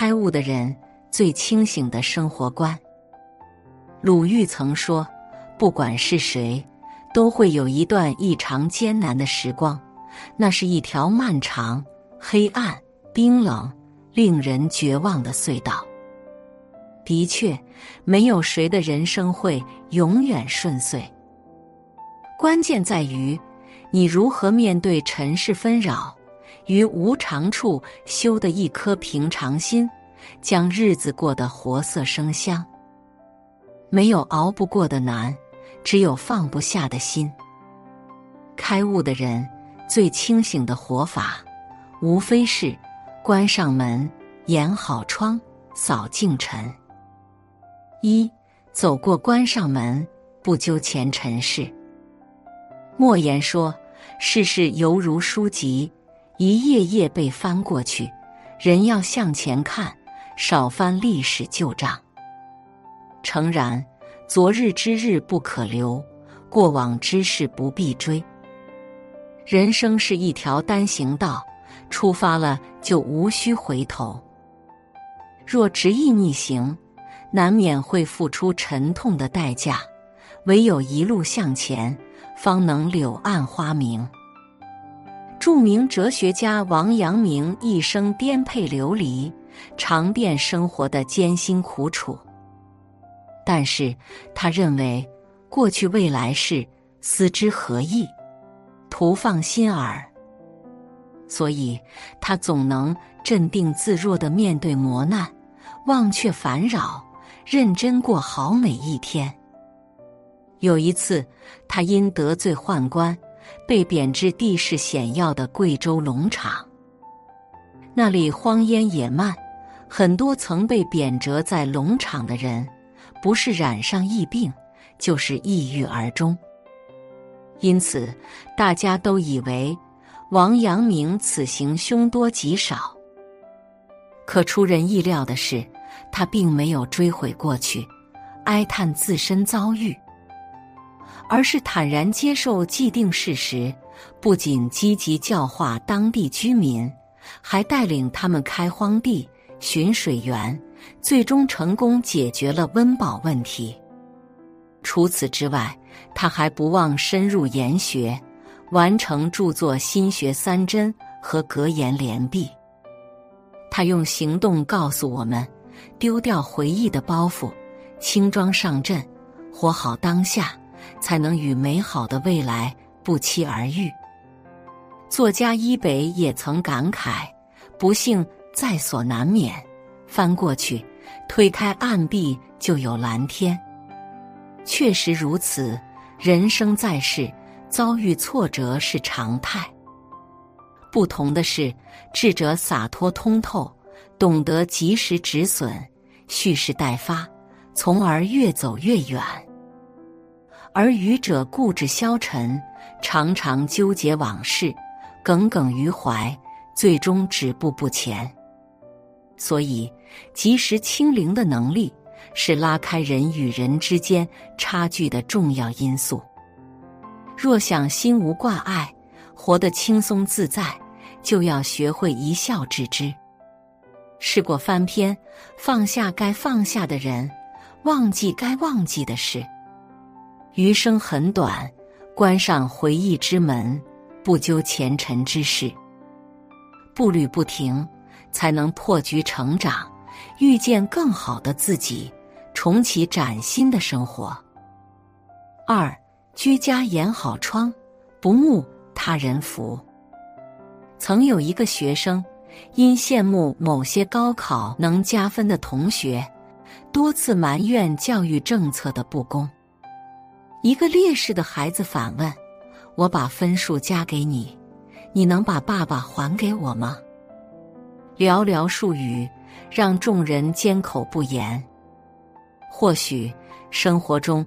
开悟的人最清醒的生活观。鲁豫曾说：“不管是谁，都会有一段异常艰难的时光，那是一条漫长、黑暗、冰冷、令人绝望的隧道。”的确，没有谁的人生会永远顺遂。关键在于你如何面对尘世纷扰，于无常处修得一颗平常心，将日子过得活色生香。没有熬不过的难，只有放不下的心。开悟的人最清醒的活法，无非是关上门，掩好窗，扫净尘。一走过关上门，不纠前尘事。莫言说：“世事犹如书籍，一页页被翻过去，人要向前看，少翻历史旧账。”诚然，昨日之日不可留，过往之事不必追。人生是一条单行道，出发了就无需回头。若执意逆行，难免会付出沉痛的代价，唯有一路向前，方能柳暗花明。著名哲学家王阳明一生颠沛流离，尝遍生活的艰辛苦楚。但是他认为，过去未来事，思之何益？徒放心耳。所以，他总能镇定自若的面对磨难，忘却烦扰。认真过好每一天。有一次，他因得罪宦官，被贬至地势险要的贵州龙场。那里荒烟野漫，很多曾被贬谪在龙场的人，不是染上疫病，就是抑郁而终。因此，大家都以为王阳明此行凶多吉少。可出人意料的是。他并没有追悔过去，哀叹自身遭遇，而是坦然接受既定事实，不仅积极教化当地居民，还带领他们开荒地、寻水源，最终成功解决了温饱问题。除此之外，他还不忘深入研学，完成著作《心学三真》和《格言联璧》。他用行动告诉我们。丢掉回忆的包袱，轻装上阵，活好当下，才能与美好的未来不期而遇。作家伊北也曾感慨：“不幸在所难免，翻过去，推开暗壁就有蓝天。”确实如此，人生在世，遭遇挫折是常态。不同的是，智者洒脱通透。懂得及时止损，蓄势待发，从而越走越远；而愚者固执消沉，常常纠结往事，耿耿于怀，最终止步不前。所以，及时清零的能力是拉开人与人之间差距的重要因素。若想心无挂碍，活得轻松自在，就要学会一笑置之。试过翻篇，放下该放下的人，忘记该忘记的事。余生很短，关上回忆之门，不究前尘之事，步履不停，才能破局成长，遇见更好的自己，重启崭新的生活。二，居家掩好窗，不慕他人福。曾有一个学生。因羡慕某些高考能加分的同学，多次埋怨教育政策的不公。一个烈士的孩子反问：“我把分数加给你，你能把爸爸还给我吗？”寥寥数语，让众人缄口不言。或许生活中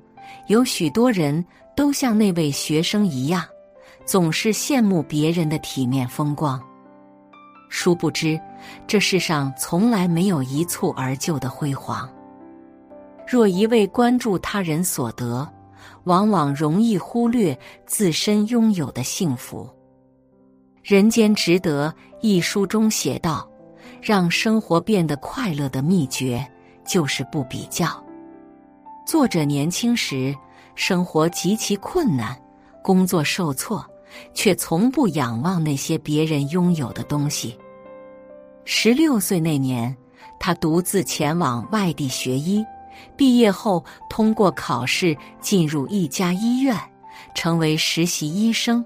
有许多人都像那位学生一样，总是羡慕别人的体面风光。殊不知，这世上从来没有一蹴而就的辉煌。若一味关注他人所得，往往容易忽略自身拥有的幸福。《人间值得》一书中写道：“让生活变得快乐的秘诀就是不比较。作者年轻时生活极其困难，工作受挫，却从不仰望那些别人拥有的东西。十六岁那年，他独自前往外地学医，毕业后通过考试进入一家医院，成为实习医生。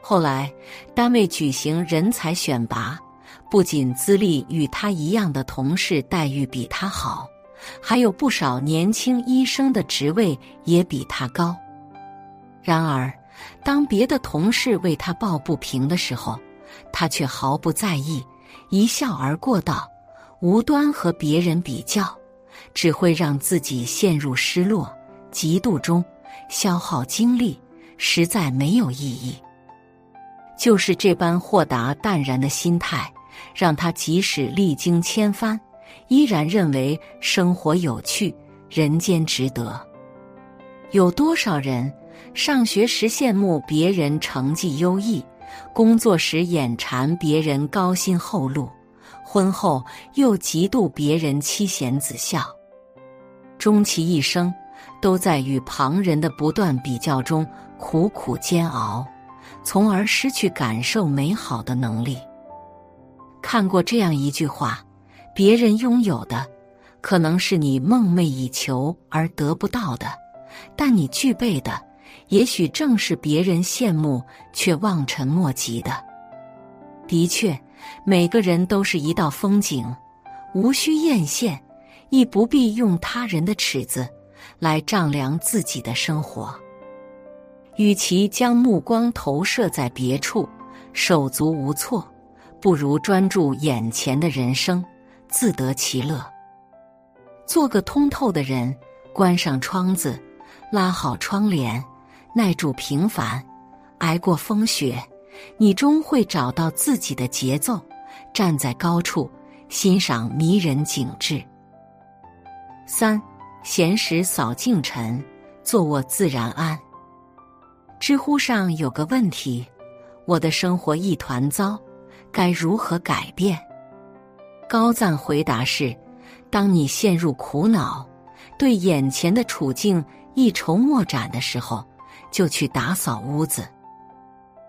后来，单位举行人才选拔，不仅资历与他一样的同事待遇比他好。还有不少年轻医生的职位也比他高，然而，当别的同事为他抱不平的时候，他却毫不在意，一笑而过道：“无端和别人比较，只会让自己陷入失落、嫉妒中，消耗精力，实在没有意义。”就是这般豁达淡然的心态，让他即使历经千帆。依然认为生活有趣，人间值得。有多少人上学时羡慕别人成绩优异，工作时眼馋别人高薪厚禄，婚后又嫉妒别人妻贤子孝，终其一生都在与旁人的不断比较中苦苦煎熬，从而失去感受美好的能力。看过这样一句话。别人拥有的，可能是你梦寐以求而得不到的；但你具备的，也许正是别人羡慕却望尘莫及的。的确，每个人都是一道风景，无需艳羡，亦不必用他人的尺子来丈量自己的生活。与其将目光投射在别处，手足无措，不如专注眼前的人生。自得其乐，做个通透的人，关上窗子，拉好窗帘，耐住平凡，挨过风雪，你终会找到自己的节奏。站在高处，欣赏迷人景致。三，闲时扫净尘，坐卧自然安。知乎上有个问题：我的生活一团糟，该如何改变？高赞回答是：当你陷入苦恼，对眼前的处境一筹莫展的时候，就去打扫屋子。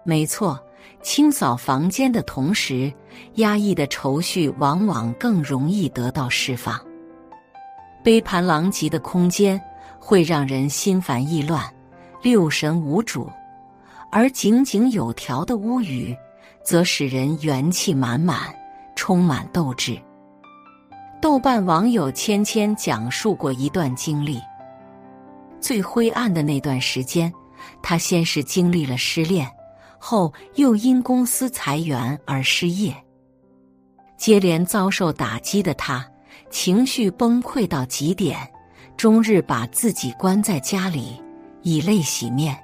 没错，清扫房间的同时，压抑的愁绪往往更容易得到释放。杯盘狼藉的空间会让人心烦意乱、六神无主，而井井有条的屋宇，则使人元气满满。充满斗志。豆瓣网友芊芊讲述过一段经历：最灰暗的那段时间，他先是经历了失恋，后又因公司裁员而失业，接连遭受打击的他，情绪崩溃到极点，终日把自己关在家里，以泪洗面。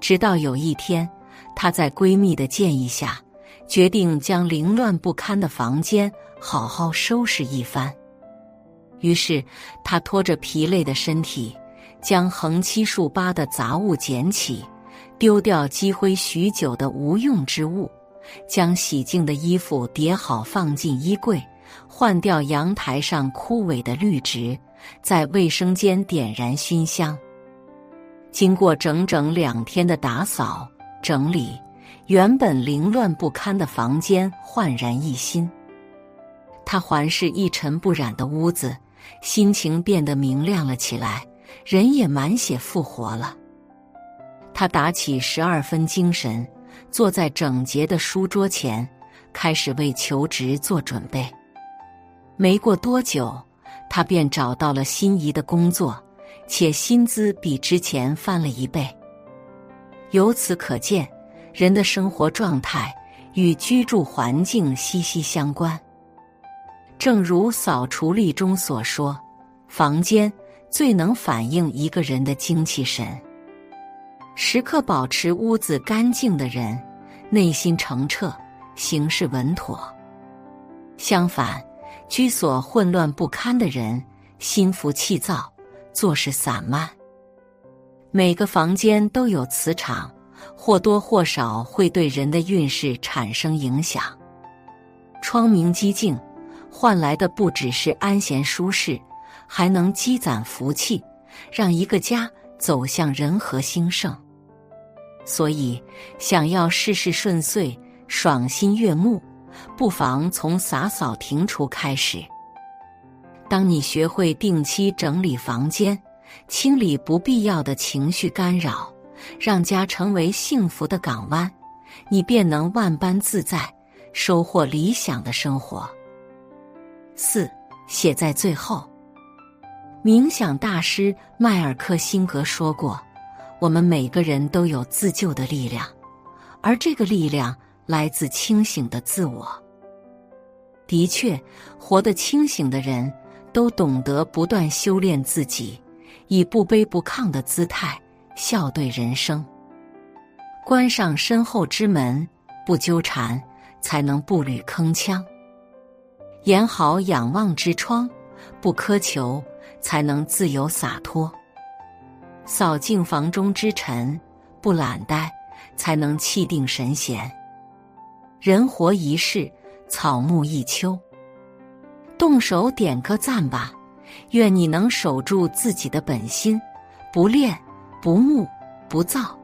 直到有一天，她在闺蜜的建议下。决定将凌乱不堪的房间好好收拾一番。于是，她拖着疲累的身体，将横七竖八的杂物捡起，丢掉积灰许久的无用之物，将洗净的衣服叠好放进衣柜，换掉阳台上枯萎的绿植，在卫生间点燃熏香。经过整整两天的打扫整理。原本凌乱不堪的房间焕然一新，他环视一尘不染的屋子，心情变得明亮了起来，人也满血复活了。他打起十二分精神，坐在整洁的书桌前，开始为求职做准备。没过多久，他便找到了心仪的工作，且薪资比之前翻了一倍。由此可见。人的生活状态与居住环境息息相关。正如扫除力中所说，房间最能反映一个人的精气神。时刻保持屋子干净的人，内心澄澈，行事稳妥；相反，居所混乱不堪的人，心浮气躁，做事散漫。每个房间都有磁场。或多或少会对人的运势产生影响。窗明几净，换来的不只是安闲舒适，还能积攒福气，让一个家走向人和兴盛。所以，想要事事顺遂、爽心悦目，不妨从洒扫庭除开始。当你学会定期整理房间，清理不必要的情绪干扰，让家成为幸福的港湾，你便能万般自在，收获理想的生活。四写在最后，冥想大师迈尔克辛格说过。我们每个人都有自救的力量，而这个力量来自清醒的自我。的确，活得清醒的人都懂得不断修炼自己，以不卑不亢的姿态笑对人生。关上身后之门，不纠缠，才能步履铿锵；演好仰望之窗，不苛求，才能自由洒脱。扫净房中之尘，不懒怠，才能气定神闲。人活一世，草木一秋。动手点个赞吧，愿你能守住自己的本心，不恋，不慕，不躁，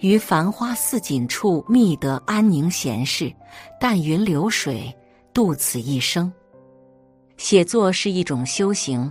于繁花似锦处觅得安宁闲适。淡云流水，度此一生。写作是一种修行，